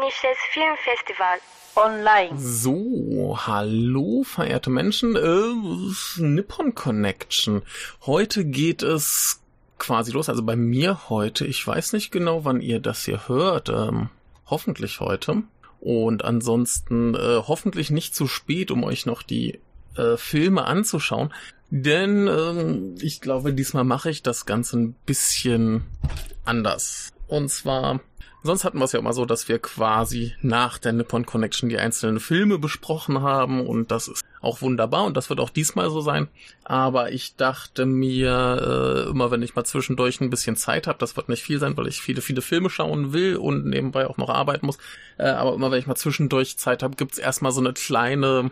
Japanisches Filmfestival. Online. So, hallo, verehrte Menschen, äh, Nippon Connection. Heute geht es quasi los, also bei mir heute. Ich weiß nicht genau, wann ihr das hier hört. Ähm, hoffentlich heute. Und ansonsten äh, hoffentlich nicht zu spät, um euch noch die äh, Filme anzuschauen. Denn ähm, ich glaube, diesmal mache ich das Ganze ein bisschen anders. Und zwar, sonst hatten wir es ja immer so, dass wir quasi nach der Nippon Connection die einzelnen Filme besprochen haben und das ist auch wunderbar und das wird auch diesmal so sein. Aber ich dachte mir, äh, immer wenn ich mal zwischendurch ein bisschen Zeit habe, das wird nicht viel sein, weil ich viele, viele Filme schauen will und nebenbei auch noch arbeiten muss. Äh, aber immer wenn ich mal zwischendurch Zeit habe, gibt's erstmal so eine kleine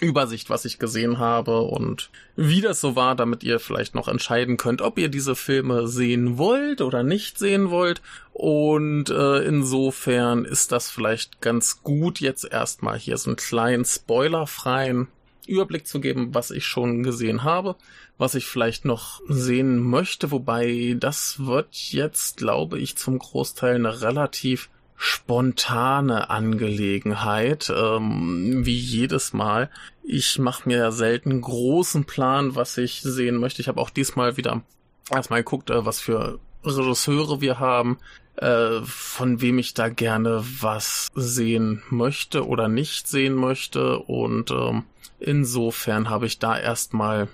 Übersicht, was ich gesehen habe und wie das so war, damit ihr vielleicht noch entscheiden könnt, ob ihr diese Filme sehen wollt oder nicht sehen wollt. Und äh, insofern ist das vielleicht ganz gut, jetzt erstmal hier so einen kleinen spoilerfreien Überblick zu geben, was ich schon gesehen habe, was ich vielleicht noch sehen möchte, wobei das wird jetzt, glaube ich, zum Großteil eine relativ spontane Angelegenheit, ähm, wie jedes Mal. Ich mache mir ja selten großen Plan, was ich sehen möchte. Ich habe auch diesmal wieder erstmal geguckt, äh, was für Regisseure wir haben, äh, von wem ich da gerne was sehen möchte oder nicht sehen möchte. Und ähm, insofern habe ich da erstmal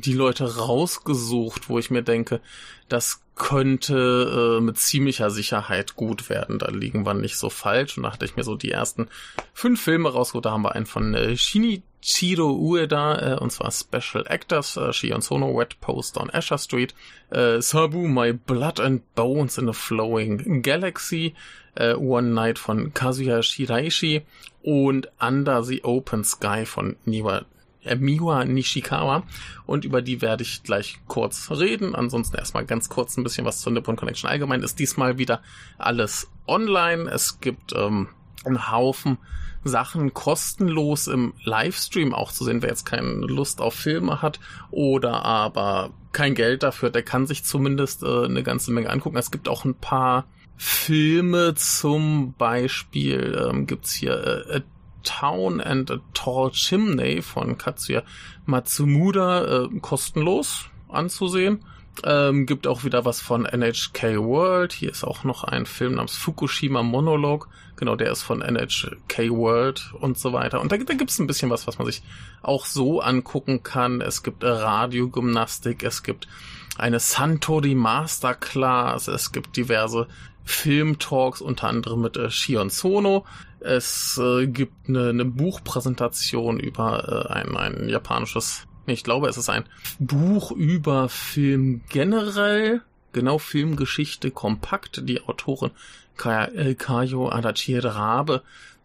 die Leute rausgesucht, wo ich mir denke, das könnte äh, mit ziemlicher Sicherheit gut werden. Da liegen wir nicht so falsch. Und da hatte ich mir so die ersten fünf Filme rausgeholt. Da haben wir einen von äh, Shinichiro Ueda, äh, und zwar Special Actors, äh, Shion Sono, Wet Post on Asher Street, äh, Sabu, My Blood and Bones in a Flowing Galaxy, äh, One Night von Kazuya Shiraishi und Under the Open Sky von Niwa Miwa Nishikawa und über die werde ich gleich kurz reden. Ansonsten erstmal ganz kurz ein bisschen was zur Nippon Connection. Allgemein ist diesmal wieder alles online. Es gibt ähm, einen Haufen Sachen kostenlos im Livestream auch zu sehen, wer jetzt keine Lust auf Filme hat oder aber kein Geld dafür, der kann sich zumindest äh, eine ganze Menge angucken. Es gibt auch ein paar Filme, zum Beispiel ähm, gibt's hier äh, Town and a Tall Chimney von Katsuya Matsumura äh, kostenlos anzusehen. Ähm, gibt auch wieder was von NHK World. Hier ist auch noch ein Film namens Fukushima Monologue. Genau, der ist von NHK World und so weiter. Und da, da gibt es ein bisschen was, was man sich auch so angucken kann. Es gibt Radiogymnastik, es gibt eine Santori Masterclass, es gibt diverse Filmtalks, unter anderem mit äh, Shion Sono. Es äh, gibt eine, eine Buchpräsentation über äh, ein, ein japanisches, ich glaube, es ist ein Buch über Film generell, genau Filmgeschichte kompakt. Die Autorin äh, Kayo Adachi Rabe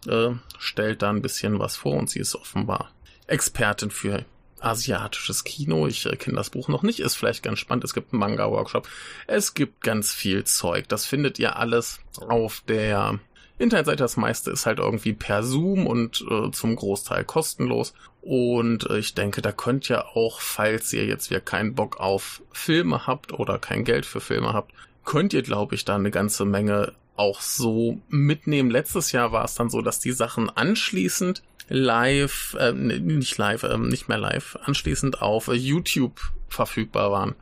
äh, stellt da ein bisschen was vor und sie ist offenbar Expertin für asiatisches Kino. Ich äh, kenne das Buch noch nicht, ist vielleicht ganz spannend. Es gibt einen Manga-Workshop. Es gibt ganz viel Zeug. Das findet ihr alles auf der Internetseite. Das meiste ist halt irgendwie per Zoom und äh, zum Großteil kostenlos. Und äh, ich denke, da könnt ihr auch, falls ihr jetzt wieder keinen Bock auf Filme habt oder kein Geld für Filme habt, könnt ihr, glaube ich, da eine ganze Menge auch so mitnehmen. Letztes Jahr war es dann so, dass die Sachen anschließend live, äh, nicht live, äh, nicht mehr live, anschließend auf äh, YouTube verfügbar waren.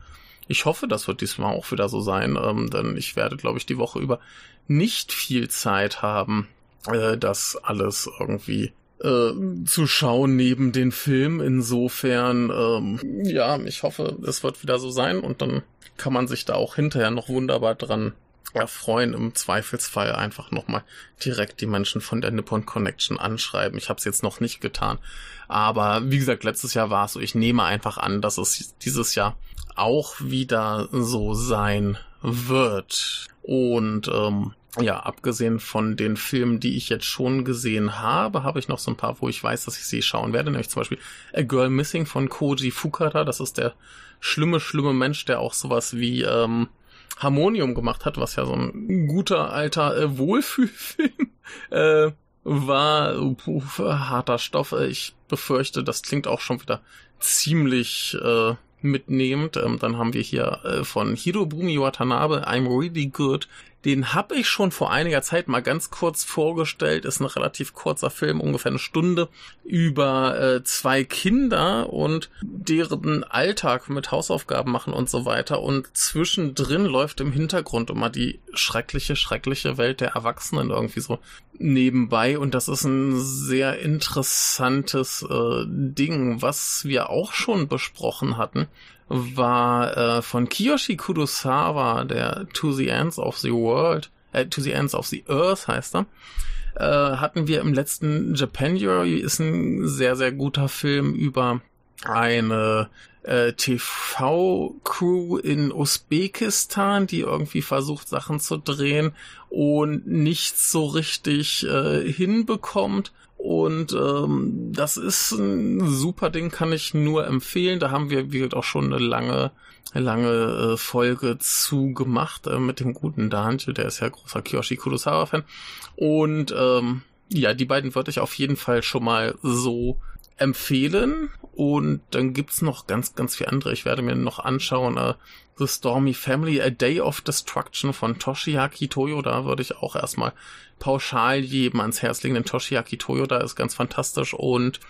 Ich hoffe, das wird diesmal auch wieder so sein, ähm, denn ich werde, glaube ich, die Woche über nicht viel Zeit haben, äh, das alles irgendwie äh, zu schauen neben den Film. Insofern, ähm, ja, ich hoffe, es wird wieder so sein und dann kann man sich da auch hinterher noch wunderbar dran erfreuen, im Zweifelsfall einfach nochmal direkt die Menschen von der Nippon Connection anschreiben. Ich habe es jetzt noch nicht getan. Aber wie gesagt, letztes Jahr war es so. Ich nehme einfach an, dass es dieses Jahr auch wieder so sein wird. Und ähm, ja, abgesehen von den Filmen, die ich jetzt schon gesehen habe, habe ich noch so ein paar, wo ich weiß, dass ich sie schauen werde. Nämlich zum Beispiel A Girl Missing von Koji Fukara. Das ist der schlimme, schlimme Mensch, der auch sowas wie ähm, Harmonium gemacht hat, was ja so ein guter alter äh, Wohlfühlfilm äh, war. Puh, harter Stoff. Ich befürchte, das klingt auch schon wieder ziemlich äh, mitnehmend. Ähm, dann haben wir hier äh, von Hirobumi Watanabe I'm Really Good Den habe ich schon vor einiger Zeit mal ganz kurz vorgestellt. Ist ein relativ kurzer Film, ungefähr eine Stunde, über äh, zwei Kinder und deren Alltag mit Hausaufgaben machen und so weiter. Und zwischendrin läuft im Hintergrund immer die schreckliche, schreckliche Welt der Erwachsenen irgendwie so nebenbei. Und das ist ein sehr interessantes äh, Ding, was wir auch schon besprochen hatten war äh, von Kiyoshi Kurosawa, der To the Ends of the World, äh, To the Ends of the Earth heißt er. Äh, hatten wir im letzten Japanuary, ist ein sehr, sehr guter Film über eine äh, TV-Crew in Usbekistan, die irgendwie versucht, Sachen zu drehen und nichts so richtig äh, hinbekommt und ähm, das ist ein super Ding, kann ich nur empfehlen. Da haben wir, wie gesagt, auch schon eine lange, lange äh, Folge zu gemacht äh, mit dem guten Daniel, der ist ja großer Kiyoshi Kurosawa-Fan. Und ähm, ja, die beiden würde ich auf jeden Fall schon mal so empfehlen. Und dann gibt's noch ganz, ganz viele andere. Ich werde mir noch anschauen. Äh, The Stormy Family, A Day of Destruction von Toshiaki Toyoda würde ich auch erstmal pauschal jedem ans Herz legen, denn Toshiaki Toyoda ist ganz fantastisch und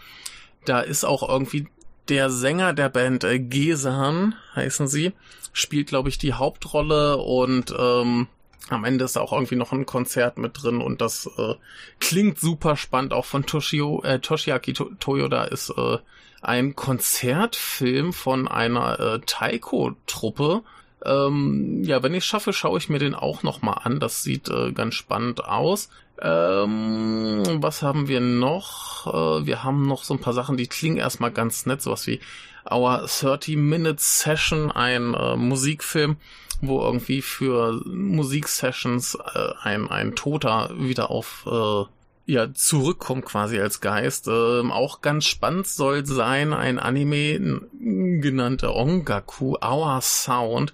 da ist auch irgendwie der Sänger der Band äh, Gesan, heißen sie, spielt, glaube ich, die Hauptrolle und ähm, am Ende ist auch irgendwie noch ein Konzert mit drin und das äh, klingt super spannend. Auch von Toshio, äh, Toshiaki to Toyoda ist äh, ein Konzertfilm von einer äh, Taiko-Truppe. Ähm, ja, wenn ich schaffe, schaue ich mir den auch noch mal an. Das sieht äh, ganz spannend aus. Ähm, was haben wir noch? Äh, wir haben noch so ein paar Sachen, die klingen erstmal ganz nett, sowas wie Our 30-Minute Session, ein äh, Musikfilm, wo irgendwie für Musiksessions äh, ein, ein Toter wieder auf äh, ja zurückkommt quasi als Geist. Ähm, auch ganz spannend soll sein, ein Anime genannter Ongaku, Our Sound,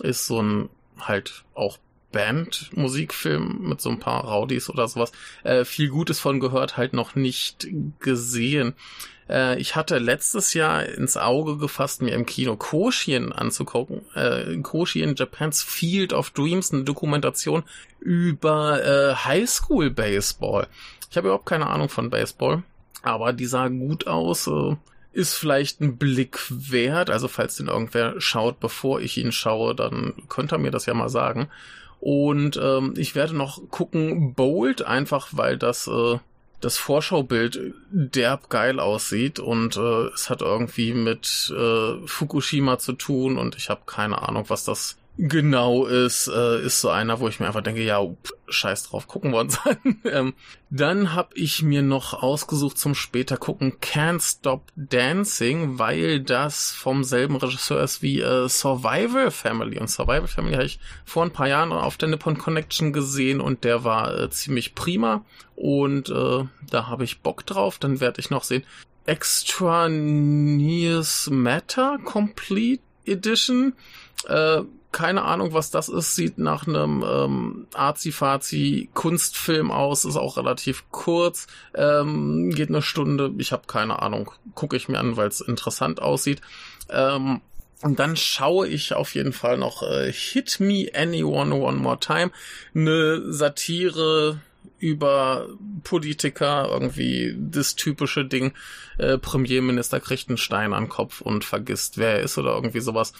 ist so ein halt auch Band-Musikfilm mit so ein paar Rowdies oder sowas. Äh, viel Gutes von gehört, halt noch nicht gesehen. Äh, ich hatte letztes Jahr ins Auge gefasst, mir im Kino Koshien anzugucken. Äh, Koshien Japan's Field of Dreams, eine Dokumentation über äh, Highschool Baseball. Ich habe überhaupt keine Ahnung von Baseball, aber die sah gut aus. Äh, ist vielleicht ein Blick wert. Also falls den irgendwer schaut, bevor ich ihn schaue, dann könnt ihr mir das ja mal sagen. Und ähm, ich werde noch gucken, Bold, einfach weil das äh, das Vorschaubild derb geil aussieht und äh, es hat irgendwie mit äh, Fukushima zu tun und ich habe keine Ahnung, was das genau ist, äh, ist so einer, wo ich mir einfach denke, ja, pff, scheiß drauf, gucken wir uns an. ähm, dann habe ich mir noch ausgesucht zum später gucken Can't Stop Dancing, weil das vom selben Regisseur ist wie äh, Survival Family. Und Survival Family habe ich vor ein paar Jahren auf der Nippon Connection gesehen und der war äh, ziemlich prima. Und äh, da habe ich Bock drauf. Dann werde ich noch sehen Extra Nears Matter Complete Edition. Äh, keine Ahnung, was das ist. Sieht nach einem ähm, Arzi-Fazi Kunstfilm aus. Ist auch relativ kurz. Ähm, geht eine Stunde. Ich habe keine Ahnung. Gucke ich mir an, weil es interessant aussieht. Ähm, und dann schaue ich auf jeden Fall noch äh, Hit Me Anyone One More Time. Eine Satire über Politiker, irgendwie das typische Ding, äh, Premierminister kriegt einen Stein an den Kopf und vergisst, wer er ist oder irgendwie sowas.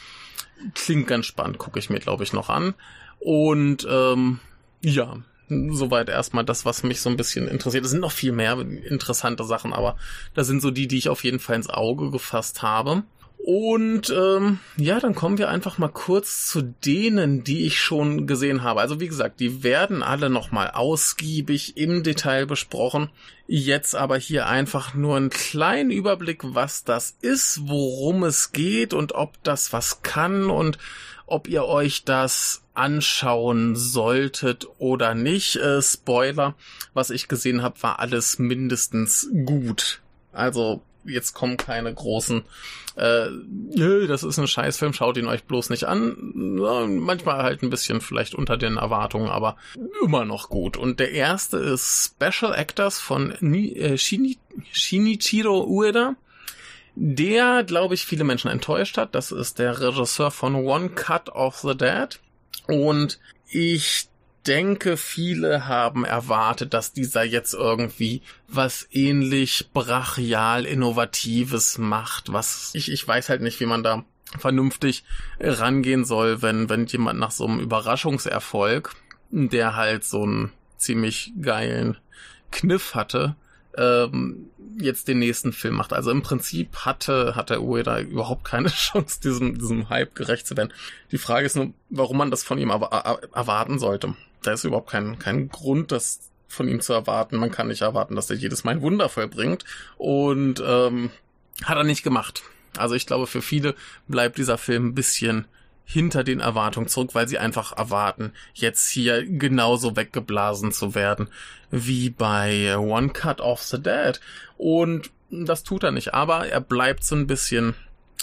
Klingt ganz spannend, gucke ich mir, glaube ich, noch an. Und ähm, ja, soweit erstmal das, was mich so ein bisschen interessiert. Es sind noch viel mehr interessante Sachen, aber da sind so die, die ich auf jeden Fall ins Auge gefasst habe. Und ähm, ja, dann kommen wir einfach mal kurz zu denen, die ich schon gesehen habe. Also wie gesagt, die werden alle nochmal ausgiebig im Detail besprochen. Jetzt aber hier einfach nur einen kleinen Überblick, was das ist, worum es geht und ob das was kann und ob ihr euch das anschauen solltet oder nicht. Äh, Spoiler, was ich gesehen habe, war alles mindestens gut. Also jetzt kommen keine großen, äh, das ist ein Scheißfilm, schaut ihn euch bloß nicht an. Manchmal halt ein bisschen vielleicht unter den Erwartungen, aber immer noch gut. Und der erste ist Special Actors von Ni äh, Shini Shinichiro Ueda. Der, glaube ich, viele Menschen enttäuscht hat. Das ist der Regisseur von One Cut of the Dead. Und ich denke, viele haben erwartet, dass dieser jetzt irgendwie was ähnlich brachial Innovatives macht, was ich, ich weiß halt nicht, wie man da vernünftig rangehen soll, wenn, wenn jemand nach so einem Überraschungserfolg, der halt so einen ziemlich geilen Kniff hatte, ähm, jetzt den nächsten Film macht. Also im Prinzip hatte, hat der Ueda überhaupt keine Chance, diesem, diesem Hype gerecht zu werden. Die Frage ist nur, warum man das von ihm erwarten sollte. Da ist überhaupt kein, kein Grund, das von ihm zu erwarten. Man kann nicht erwarten, dass er jedes Mal ein Wunder vollbringt. Und ähm, hat er nicht gemacht. Also ich glaube, für viele bleibt dieser Film ein bisschen hinter den Erwartungen zurück, weil sie einfach erwarten, jetzt hier genauso weggeblasen zu werden wie bei One Cut of the Dead. Und das tut er nicht, aber er bleibt so ein bisschen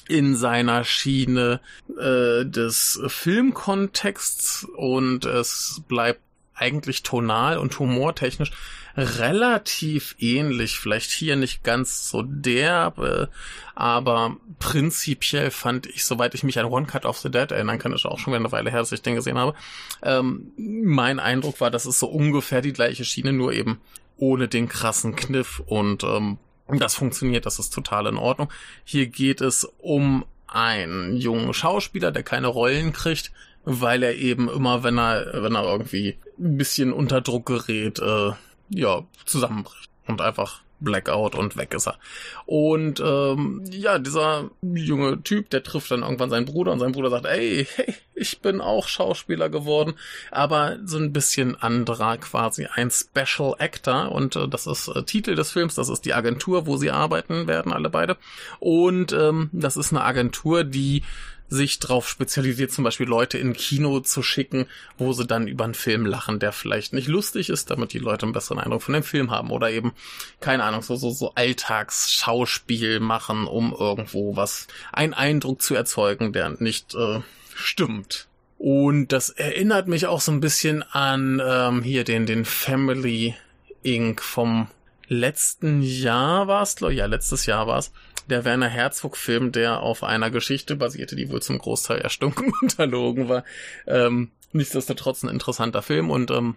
in seiner Schiene äh, des Filmkontexts und es bleibt eigentlich tonal und humortechnisch relativ ähnlich. Vielleicht hier nicht ganz so derbe, aber prinzipiell fand ich, soweit ich mich an One Cut of the Dead erinnern kann, ist auch schon wieder eine Weile her, dass ich den gesehen habe. Ähm, mein Eindruck war, das ist so ungefähr die gleiche Schiene, nur eben ohne den krassen Kniff und ähm, das funktioniert, das ist total in Ordnung. Hier geht es um einen jungen Schauspieler, der keine Rollen kriegt, weil er eben immer, wenn er, wenn er irgendwie ein bisschen unter Druck gerät, äh, ja, zusammenbricht und einfach Blackout und weg ist er. Und ähm, ja, dieser junge Typ, der trifft dann irgendwann seinen Bruder und sein Bruder sagt, ey, hey, ich bin auch Schauspieler geworden, aber so ein bisschen anderer quasi, ein Special Actor und äh, das ist äh, Titel des Films, das ist die Agentur, wo sie arbeiten werden, alle beide. Und ähm, das ist eine Agentur, die sich darauf spezialisiert, zum Beispiel Leute in Kino zu schicken, wo sie dann über einen Film lachen, der vielleicht nicht lustig ist, damit die Leute einen besseren Eindruck von dem Film haben oder eben, keine Ahnung, so, so, so Alltagsschauspiel machen, um irgendwo was, einen Eindruck zu erzeugen, der nicht äh, stimmt. Und das erinnert mich auch so ein bisschen an ähm, hier den, den Family Inc. vom letzten Jahr war es, ja, letztes Jahr war es, der Werner Herzog-Film, der auf einer Geschichte basierte, die wohl zum Großteil erstunken und erlogen war. Ähm, nichtsdestotrotz ein interessanter Film und ähm,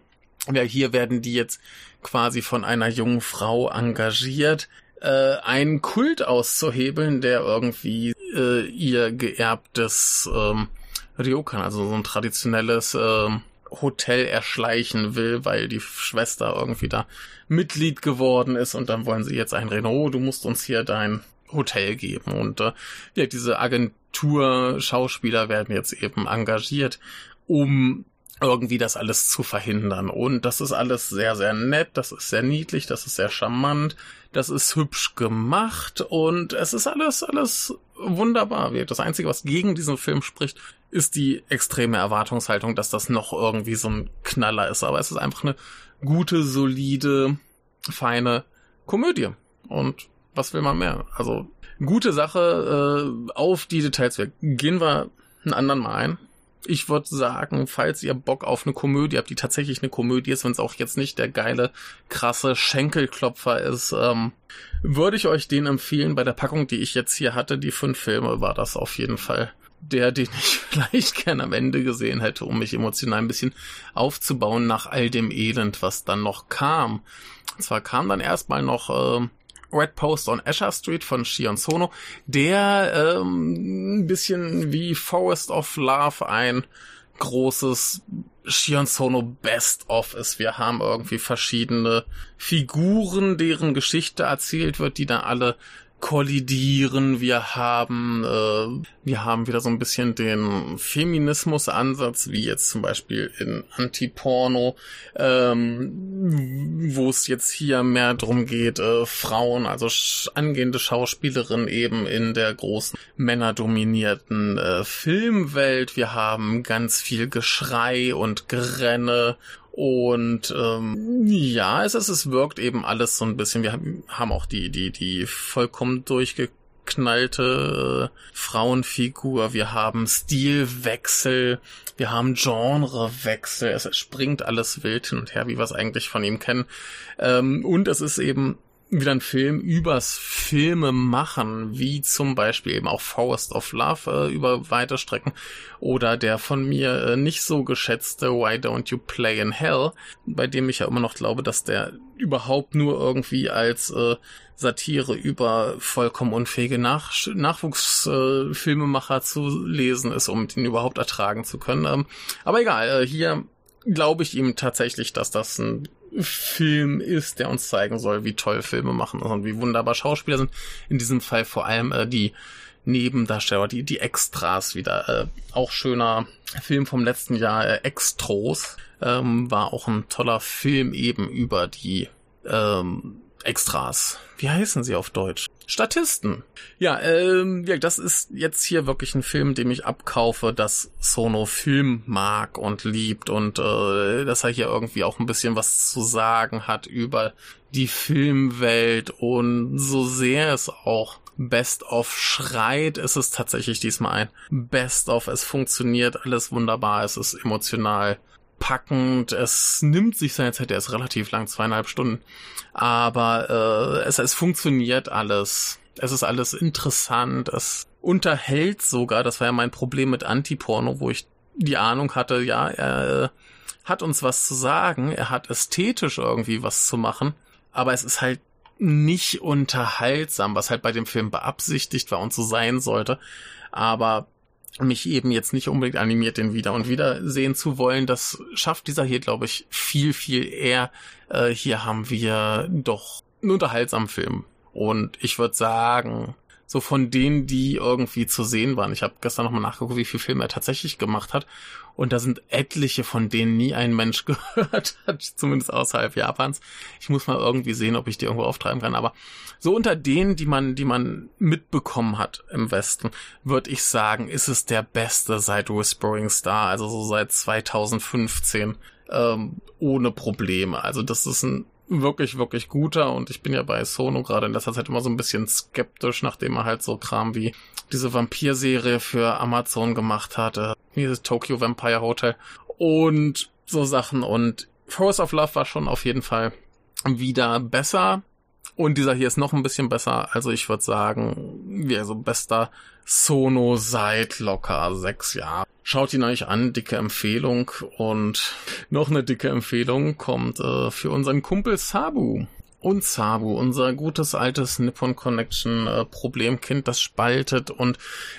ja, hier werden die jetzt quasi von einer jungen Frau engagiert, äh, einen Kult auszuhebeln, der irgendwie äh, ihr geerbtes ähm, Ryokan, also so ein traditionelles ähm, Hotel erschleichen will, weil die Schwester irgendwie da Mitglied geworden ist und dann wollen sie jetzt einreden, oh, du musst uns hier dein Hotel geben. Und äh, ja, diese Agentur-Schauspieler werden jetzt eben engagiert, um irgendwie das alles zu verhindern. Und das ist alles sehr, sehr nett, das ist sehr niedlich, das ist sehr charmant, das ist hübsch gemacht und es ist alles, alles wunderbar. Das Einzige, was gegen diesen Film spricht, ist die extreme Erwartungshaltung, dass das noch irgendwie so ein Knaller ist. Aber es ist einfach eine gute, solide, feine Komödie. Und was will man mehr? Also gute Sache, äh, auf die Details weg. Gehen wir einen anderen Mal ein. Ich würde sagen, falls ihr Bock auf eine Komödie habt, die tatsächlich eine Komödie ist, wenn es auch jetzt nicht der geile, krasse Schenkelklopfer ist, ähm, würde ich euch den empfehlen. Bei der Packung, die ich jetzt hier hatte, die fünf Filme, war das auf jeden Fall der, den ich vielleicht gerne am Ende gesehen hätte, um mich emotional ein bisschen aufzubauen nach all dem Elend, was dann noch kam. Und zwar kam dann erstmal noch äh, Red Post on Asher Street von Shion Sono, der ähm, ein bisschen wie Forest of Love ein großes Shion Sono Best of ist. Wir haben irgendwie verschiedene Figuren, deren Geschichte erzählt wird, die dann alle kollidieren. Wir haben, äh, wir haben wieder so ein bisschen den Feminismus-Ansatz, wie jetzt zum Beispiel in Anti-Porno, ähm, wo es jetzt hier mehr drum geht, äh, Frauen, also angehende Schauspielerinnen eben in der großen männerdominierten äh, Filmwelt. Wir haben ganz viel Geschrei und Grenne und ähm, ja, es, ist, es wirkt eben alles so ein bisschen. Wir haben auch die, die, die vollkommen durchgeknallte äh, Frauenfigur. Wir haben Stilwechsel, wir haben Genrewechsel. Es springt alles wild hin und her, wie wir es eigentlich von ihm kennen. Ähm, und es ist eben wieder ein Film übers Filme machen, wie zum Beispiel eben auch Forest of Love äh, über weite Strecken oder der von mir äh, nicht so geschätzte Why Don't You Play in Hell, bei dem ich ja immer noch glaube, dass der überhaupt nur irgendwie als äh, Satire über vollkommen unfähige Nach Nachwuchsfilmemacher äh, zu lesen ist, um den überhaupt ertragen zu können. Ähm, aber egal, äh, hier glaube ich ihm tatsächlich, dass das ein Film ist, der uns zeigen soll, wie toll Filme machen und wie wunderbar Schauspieler sind. In diesem Fall vor allem äh, die Nebendarsteller, die, die Extras wieder. Äh, auch schöner Film vom letzten Jahr, äh, Extros, ähm, war auch ein toller Film eben über die ähm, Extras. Wie heißen sie auf Deutsch? Statisten. Ja, ähm, ja, das ist jetzt hier wirklich ein Film, dem ich abkaufe, dass Sono Film mag und liebt und äh, dass er hier irgendwie auch ein bisschen was zu sagen hat über die Filmwelt und so sehr es auch Best of schreit, ist es tatsächlich diesmal ein Best of. Es funktioniert alles wunderbar, es ist emotional packend. Es nimmt sich seine Zeit, der ist relativ lang, zweieinhalb Stunden. Aber äh, es, es funktioniert alles. Es ist alles interessant. Es unterhält sogar. Das war ja mein Problem mit Antiporno, wo ich die Ahnung hatte, ja, er äh, hat uns was zu sagen. Er hat ästhetisch irgendwie was zu machen. Aber es ist halt nicht unterhaltsam, was halt bei dem Film beabsichtigt war und so sein sollte. Aber mich eben jetzt nicht unbedingt animiert, den wieder und wieder sehen zu wollen. Das schafft dieser hier, glaube ich, viel, viel eher. Äh, hier haben wir doch einen unterhaltsamen Film. Und ich würde sagen, so von denen, die irgendwie zu sehen waren. Ich habe gestern nochmal nachgeguckt, wie viele Filme er tatsächlich gemacht hat. Und da sind etliche, von denen nie ein Mensch gehört hat, zumindest außerhalb Japans. Ich muss mal irgendwie sehen, ob ich die irgendwo auftreiben kann. Aber so unter denen, die man, die man mitbekommen hat im Westen, würde ich sagen, ist es der beste seit Whispering Star, also so seit 2015, ähm, ohne Probleme. Also das ist ein wirklich, wirklich guter und ich bin ja bei Sono gerade in letzter Zeit immer so ein bisschen skeptisch, nachdem er halt so Kram wie diese Vampir-Serie für Amazon gemacht hatte, wie das Tokyo Vampire Hotel und so Sachen und Force of Love war schon auf jeden Fall wieder besser und dieser hier ist noch ein bisschen besser, also ich würde sagen, wie so bester Sono seit locker sechs Jahren. Schaut ihn euch an, dicke Empfehlung. Und noch eine dicke Empfehlung kommt äh, für unseren Kumpel Sabu. Und Sabu, unser gutes altes Nippon Connection äh, Problemkind, das spaltet und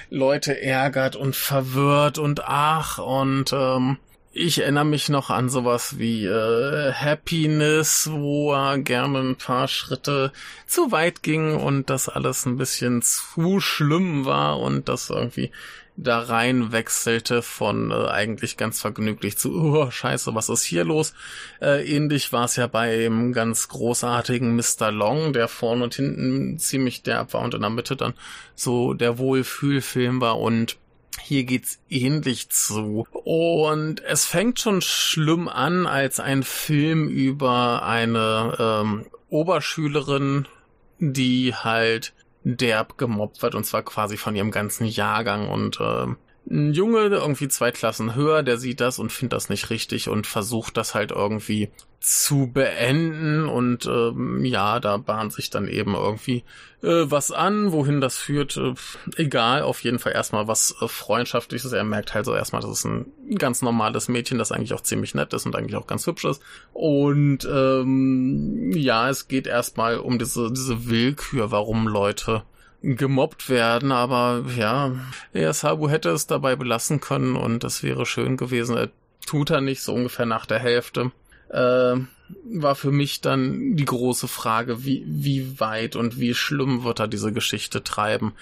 Leute ärgert und verwirrt und ach und ähm, ich erinnere mich noch an sowas wie äh, Happiness, wo er gerne ein paar Schritte zu weit ging und das alles ein bisschen zu schlimm war und das irgendwie da rein wechselte von äh, eigentlich ganz vergnüglich zu, oh, scheiße, was ist hier los? Äh, ähnlich war es ja beim ganz großartigen Mr. Long, der vorne und hinten ziemlich derb war und in der Mitte dann so der Wohlfühlfilm war und hier geht's ähnlich zu. Und es fängt schon schlimm an als ein Film über eine ähm, Oberschülerin, die halt derb gemobbt wird und zwar quasi von ihrem ganzen Jahrgang und äh, ein Junge, irgendwie zwei Klassen höher, der sieht das und findet das nicht richtig und versucht das halt irgendwie zu beenden und ähm, ja, da bahnt sich dann eben irgendwie äh, was an, wohin das führt, äh, egal, auf jeden Fall erstmal was äh, freundschaftliches. Er merkt halt so erstmal, das ist ein ganz normales Mädchen, das eigentlich auch ziemlich nett ist und eigentlich auch ganz hübsch ist. Und ähm, ja, es geht erstmal um diese, diese Willkür, warum Leute gemobbt werden, aber ja, der Sabu hätte es dabei belassen können und das wäre schön gewesen. Er tut er nicht, so ungefähr nach der Hälfte. Äh, war für mich dann die große Frage, wie, wie weit und wie schlimm wird er diese Geschichte treiben.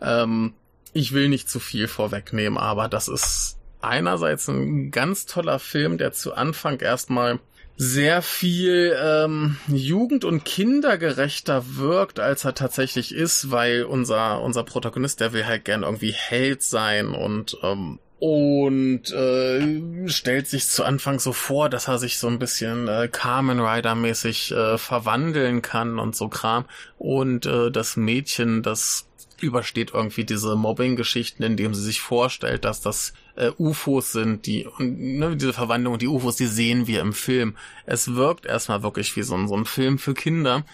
Ähm, ich will nicht zu viel vorwegnehmen, aber das ist einerseits ein ganz toller Film, der zu Anfang erstmal sehr viel ähm, jugend- und kindergerechter wirkt, als er tatsächlich ist, weil unser, unser Protagonist, der will halt gern irgendwie Held sein und ähm, und äh, stellt sich zu Anfang so vor, dass er sich so ein bisschen äh, Carmen Rider mäßig äh, verwandeln kann und so Kram. Und äh, das Mädchen, das übersteht irgendwie diese Mobbing-Geschichten, indem sie sich vorstellt, dass das äh, UFOs sind, die ne, diese Verwandlung, die UFOs, die sehen wir im Film. Es wirkt erstmal wirklich wie so ein, so ein Film für Kinder,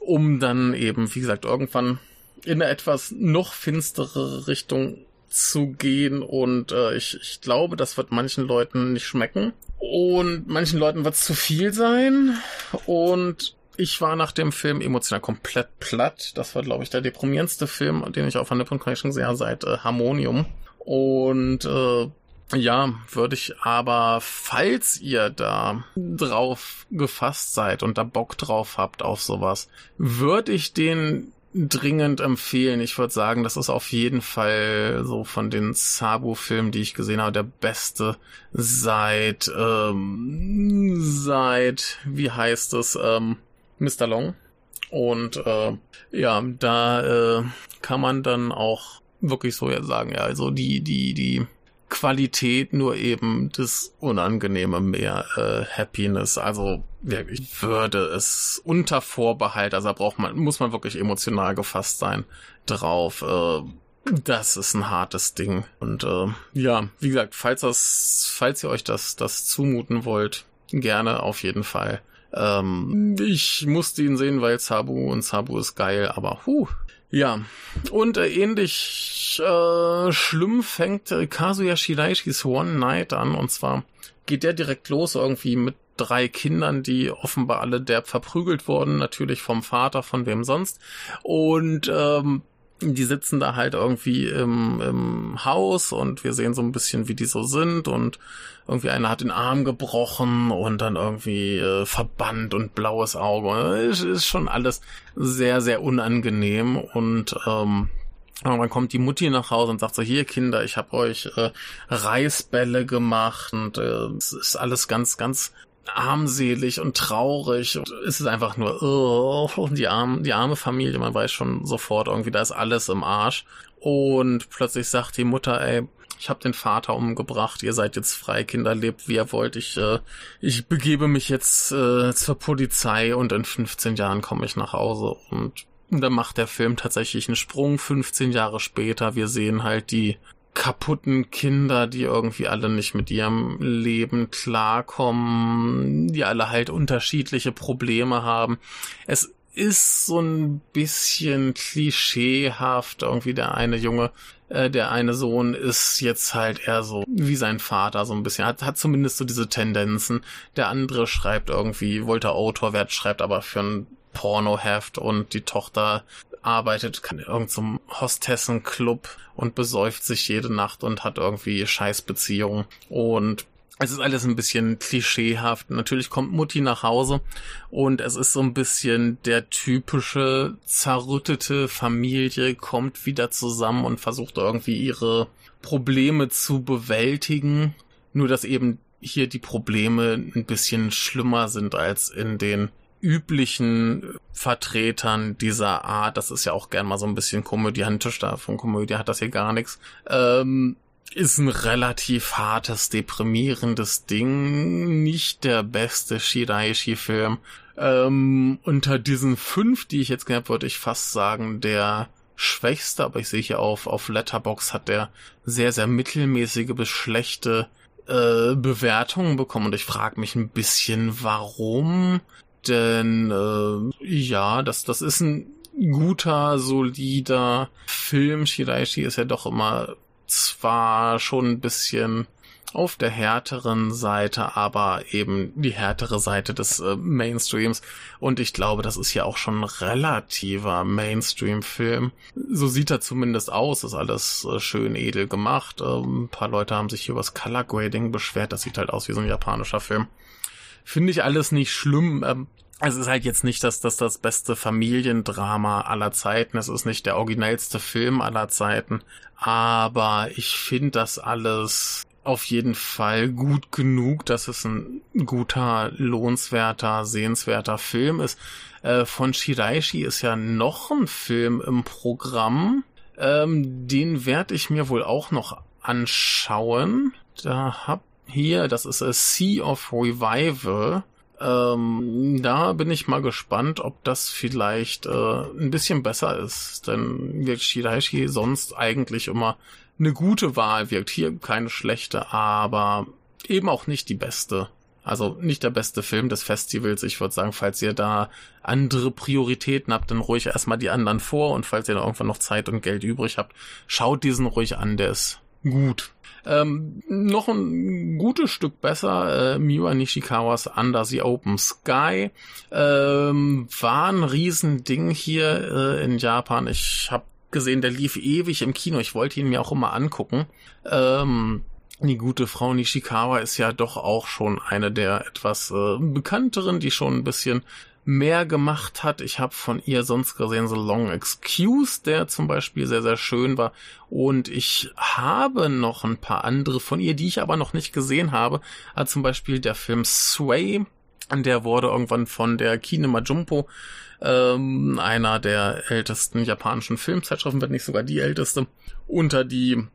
um dann eben, wie gesagt, irgendwann in eine etwas noch finstere Richtung zu gehen. Und äh, ich, ich glaube, das wird manchen Leuten nicht schmecken. Und manchen Leuten wird es zu viel sein. Und ich war nach dem Film emotional komplett platt. Das war, glaube ich, der deprimierendste Film, den ich auf der Nippon Connection sehe seit äh, Harmonium. Und äh, ja, würde ich aber, falls ihr da drauf gefasst seid und da Bock drauf habt auf sowas, würde ich den dringend empfehlen. Ich würde sagen, das ist auf jeden Fall so von den Sabu-Filmen, die ich gesehen habe, der beste seit, ähm, seit, wie heißt es, ähm, Mr. Long. Und äh, ja, da äh, kann man dann auch wirklich so sagen, ja, also die, die, die Qualität nur eben das Unangenehme mehr äh, Happiness. Also ich würde es unter Vorbehalt, also da braucht man, muss man wirklich emotional gefasst sein drauf. Äh, das ist ein hartes Ding. Und äh, ja, wie gesagt, falls das, falls ihr euch das, das zumuten wollt, gerne auf jeden Fall. Ähm, ich musste ihn sehen, weil Sabu und Sabu ist geil, aber huh. Ja, und äh, ähnlich äh, schlimm fängt äh, Kazuya Shiraishis One Night an. Und zwar geht der direkt los irgendwie mit drei Kindern, die offenbar alle derb verprügelt wurden, natürlich vom Vater, von wem sonst. Und ähm, die sitzen da halt irgendwie im, im Haus und wir sehen so ein bisschen, wie die so sind und irgendwie einer hat den Arm gebrochen und dann irgendwie äh, verbannt und blaues Auge. Ist, ist schon alles sehr, sehr unangenehm und ähm, Irgendwann kommt die Mutti nach Hause und sagt so, hier Kinder, ich habe euch äh, Reisbälle gemacht und äh, es ist alles ganz, ganz armselig und traurig. Und es ist einfach nur, oh, die, arme, die arme Familie, man weiß schon sofort irgendwie, da ist alles im Arsch. Und plötzlich sagt die Mutter, ey, ich habe den Vater umgebracht, ihr seid jetzt frei, Kinder, lebt wie ihr wollt. Ich, äh, ich begebe mich jetzt äh, zur Polizei und in 15 Jahren komme ich nach Hause. Und dann macht der Film tatsächlich einen Sprung 15 Jahre später. Wir sehen halt die kaputten Kinder, die irgendwie alle nicht mit ihrem Leben klarkommen, die alle halt unterschiedliche Probleme haben. Es ist so ein bisschen klischeehaft. Irgendwie der eine Junge, äh, der eine Sohn ist jetzt halt eher so wie sein Vater so ein bisschen. Hat, hat zumindest so diese Tendenzen. Der andere schreibt irgendwie, wollte Autor werden, schreibt aber für ein Pornoheft und die Tochter arbeitet in irgendeinem Hostessenclub und besäuft sich jede Nacht und hat irgendwie Scheißbeziehungen und es ist alles ein bisschen klischeehaft. Natürlich kommt Mutti nach Hause und es ist so ein bisschen der typische zerrüttete Familie kommt wieder zusammen und versucht irgendwie ihre Probleme zu bewältigen. Nur dass eben hier die Probleme ein bisschen schlimmer sind als in den üblichen Vertretern dieser Art, das ist ja auch gern mal so ein bisschen komödiantisch, da von Komödie hat das hier gar nichts, ähm, ist ein relativ hartes, deprimierendes Ding, nicht der beste Shiraishi-Film. Ähm, unter diesen fünf, die ich jetzt gehabt, würde ich fast sagen, der schwächste, aber ich sehe hier auf, auf Letterbox hat der sehr, sehr mittelmäßige bis schlechte äh, Bewertungen bekommen und ich frage mich ein bisschen, warum denn äh, ja, das, das ist ein guter, solider Film. Shiraishi ist ja doch immer zwar schon ein bisschen auf der härteren Seite, aber eben die härtere Seite des äh, Mainstreams. Und ich glaube, das ist ja auch schon ein relativer Mainstream-Film. So sieht er zumindest aus, ist alles äh, schön edel gemacht. Ähm, ein paar Leute haben sich hier über das Color Grading beschwert. Das sieht halt aus wie so ein japanischer Film. Finde ich alles nicht schlimm. Ähm, es ist halt jetzt nicht das, das, das beste Familiendrama aller Zeiten. Es ist nicht der originellste Film aller Zeiten. Aber ich finde das alles auf jeden Fall gut genug, dass es ein guter, lohnenswerter, sehenswerter Film ist. Äh, von Shiraishi ist ja noch ein Film im Programm. Ähm, den werde ich mir wohl auch noch anschauen. Da hab hier, das ist a Sea of Revival. Ähm, da bin ich mal gespannt, ob das vielleicht äh, ein bisschen besser ist. Denn wirkt Shiraishi sonst eigentlich immer eine gute Wahl, wirkt hier keine schlechte, aber eben auch nicht die beste. Also nicht der beste Film des Festivals. Ich würde sagen, falls ihr da andere Prioritäten habt, dann ruhig erstmal die anderen vor und falls ihr da irgendwann noch Zeit und Geld übrig habt, schaut diesen ruhig an, der ist gut. Ähm, noch ein gutes Stück besser, äh, Miwa Nishikawas Under the Open Sky. Ähm, war ein Riesending hier äh, in Japan. Ich habe gesehen, der lief ewig im Kino. Ich wollte ihn mir auch immer angucken. Ähm, die gute Frau Nishikawa ist ja doch auch schon eine der etwas äh, bekannteren, die schon ein bisschen mehr gemacht hat. Ich habe von ihr sonst gesehen so Long Excuse, der zum Beispiel sehr, sehr schön war. Und ich habe noch ein paar andere von ihr, die ich aber noch nicht gesehen habe. Also zum Beispiel der Film Sway. Der wurde irgendwann von der Kinema Jumpo, ähm, einer der ältesten japanischen Filmzeitschriften, wenn nicht sogar die älteste, unter die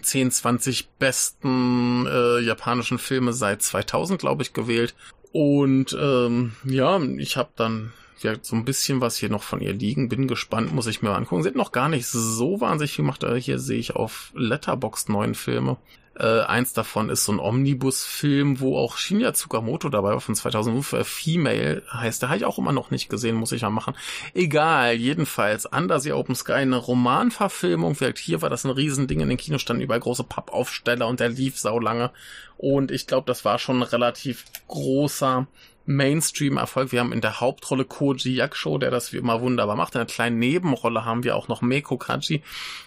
10, 20 besten äh, japanischen Filme seit 2000, glaube ich, gewählt. Und ähm, ja, ich habe dann ja so ein bisschen was hier noch von ihr liegen. Bin gespannt, muss ich mir angucken. Sie hat noch gar nicht so wahnsinnig viel gemacht. Hier sehe ich auf Letterboxd neun Filme. Äh, eins davon ist so ein Omnibus-Film, wo auch Shinya Tsukamoto dabei war von 2005. Äh, Female heißt, der habe ich auch immer noch nicht gesehen, muss ich ja machen. Egal, jedenfalls, Under the Open Sky, eine Romanverfilmung. Vielleicht hier war das ein Riesending. In den Kinos standen überall große Pappaufsteller und der lief saulange. Und ich glaube, das war schon ein relativ großer Mainstream-Erfolg. Wir haben in der Hauptrolle Koji Yakusho, der das wie immer wunderbar macht. In einer kleinen Nebenrolle haben wir auch noch Meiko Kaji.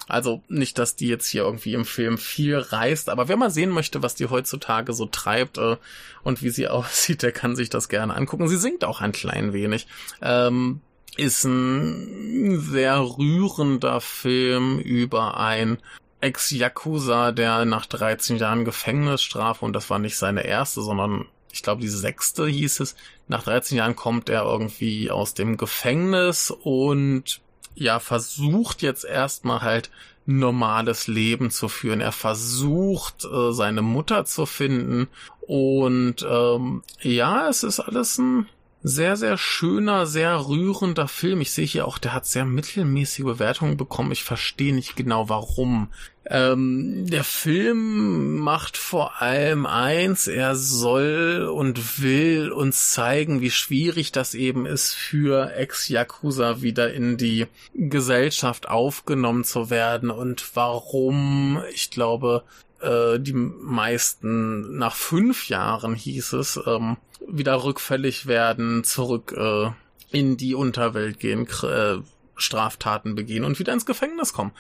Also nicht, dass die jetzt hier irgendwie im Film viel reißt, aber wer mal sehen möchte, was die heutzutage so treibt äh, und wie sie aussieht, der kann sich das gerne angucken. Sie singt auch ein klein wenig. Ähm, ist ein sehr rührender Film über ein Ex-Yakuza, der nach 13 Jahren Gefängnisstrafe, und das war nicht seine erste, sondern ich glaube, die sechste hieß es. Nach 13 Jahren kommt er irgendwie aus dem Gefängnis und ja, versucht jetzt erstmal halt normales Leben zu führen. Er versucht, äh, seine Mutter zu finden. Und ähm, ja, es ist alles ein sehr, sehr schöner, sehr rührender Film. Ich sehe hier auch, der hat sehr mittelmäßige Bewertungen bekommen. Ich verstehe nicht genau warum. Ähm, der Film macht vor allem eins, er soll und will uns zeigen, wie schwierig das eben ist, für Ex-Yakuza wieder in die Gesellschaft aufgenommen zu werden und warum, ich glaube, äh, die meisten nach fünf Jahren hieß es, ähm, wieder rückfällig werden, zurück äh, in die Unterwelt gehen, äh, Straftaten begehen und wieder ins Gefängnis kommen.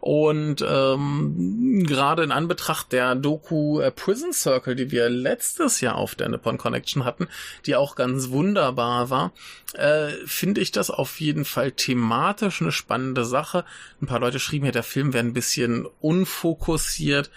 Und ähm, gerade in Anbetracht der Doku äh, Prison Circle, die wir letztes Jahr auf der Nippon Connection hatten, die auch ganz wunderbar war, äh, finde ich das auf jeden Fall thematisch eine spannende Sache. Ein paar Leute schrieben ja, der Film wäre ein bisschen unfokussiert,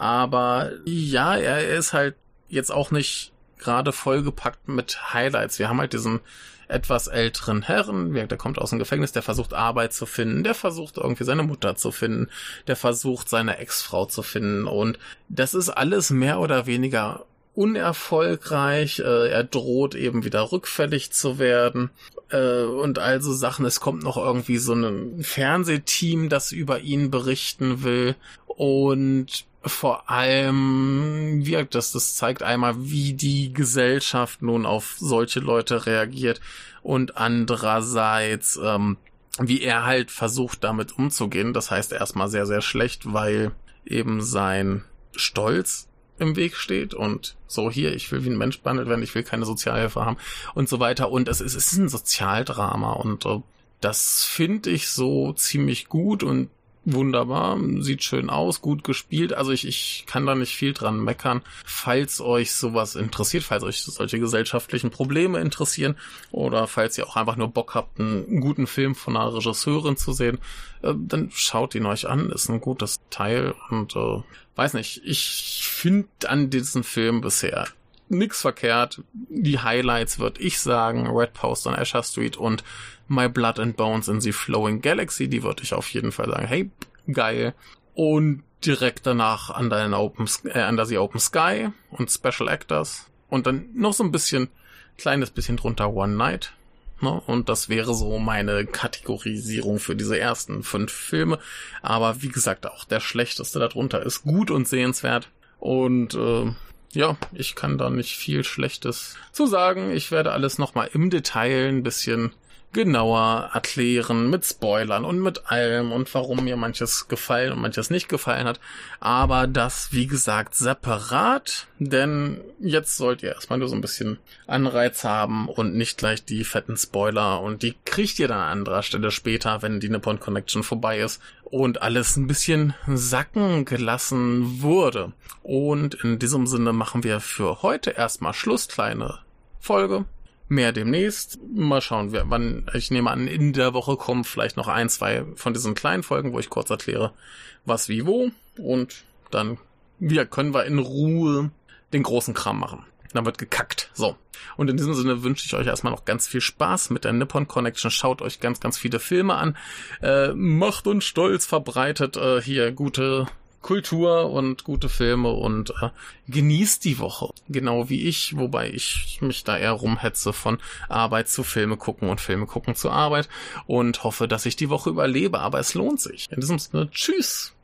aber ja, er ist halt jetzt auch nicht gerade vollgepackt mit Highlights. Wir haben halt diesen etwas älteren Herren, der kommt aus dem Gefängnis, der versucht Arbeit zu finden, der versucht irgendwie seine Mutter zu finden, der versucht seine Ex-Frau zu finden. Und das ist alles mehr oder weniger unerfolgreich, äh, er droht eben wieder rückfällig zu werden. Äh, und also Sachen, es kommt noch irgendwie so ein Fernsehteam, das über ihn berichten will. Und vor allem wirkt das. Das zeigt einmal, wie die Gesellschaft nun auf solche Leute reagiert und andererseits, ähm, wie er halt versucht, damit umzugehen. Das heißt erstmal sehr, sehr schlecht, weil eben sein Stolz im Weg steht und so hier, ich will wie ein Mensch behandelt werden, ich will keine Sozialhilfe haben und so weiter. Und es ist, es ist ein Sozialdrama und äh, das finde ich so ziemlich gut und wunderbar, sieht schön aus, gut gespielt. Also ich, ich kann da nicht viel dran meckern. Falls euch sowas interessiert, falls euch solche gesellschaftlichen Probleme interessieren oder falls ihr auch einfach nur Bock habt, einen guten Film von einer Regisseurin zu sehen, äh, dann schaut ihn euch an. Ist ein gutes Teil und äh, weiß nicht, ich finde an diesem Film bisher nix verkehrt. Die Highlights würde ich sagen, Red Post on Asher Street und My Blood and Bones in the Flowing Galaxy, die würde ich auf jeden Fall sagen, hey, geil. Und direkt danach an Open, äh, Under the Open Sky und Special Actors. Und dann noch so ein bisschen kleines bisschen drunter One Night. Ne? Und das wäre so meine Kategorisierung für diese ersten fünf Filme. Aber wie gesagt, auch der schlechteste darunter ist gut und sehenswert. Und äh, ja, ich kann da nicht viel Schlechtes zu sagen. Ich werde alles nochmal im Detail ein bisschen genauer erklären mit Spoilern und mit allem und warum mir manches gefallen und manches nicht gefallen hat. Aber das, wie gesagt, separat, denn jetzt sollt ihr erstmal nur so ein bisschen Anreiz haben und nicht gleich die fetten Spoiler und die kriegt ihr dann an anderer Stelle später, wenn die Nippon Connection vorbei ist und alles ein bisschen sacken gelassen wurde. Und in diesem Sinne machen wir für heute erstmal Schluss, kleine Folge. Mehr demnächst. Mal schauen, wann, ich nehme an, in der Woche kommen vielleicht noch ein, zwei von diesen kleinen Folgen, wo ich kurz erkläre, was wie wo. Und dann wir können wir in Ruhe den großen Kram machen. Dann wird gekackt. So. Und in diesem Sinne wünsche ich euch erstmal noch ganz viel Spaß mit der Nippon Connection. Schaut euch ganz, ganz viele Filme an. Äh, macht uns stolz, verbreitet äh, hier gute Kultur und gute Filme und äh, genießt die Woche. Genau wie ich, wobei ich mich da eher rumhetze von Arbeit zu Filme gucken und Filme gucken zu Arbeit und hoffe, dass ich die Woche überlebe, aber es lohnt sich. In diesem Sinne, tschüss!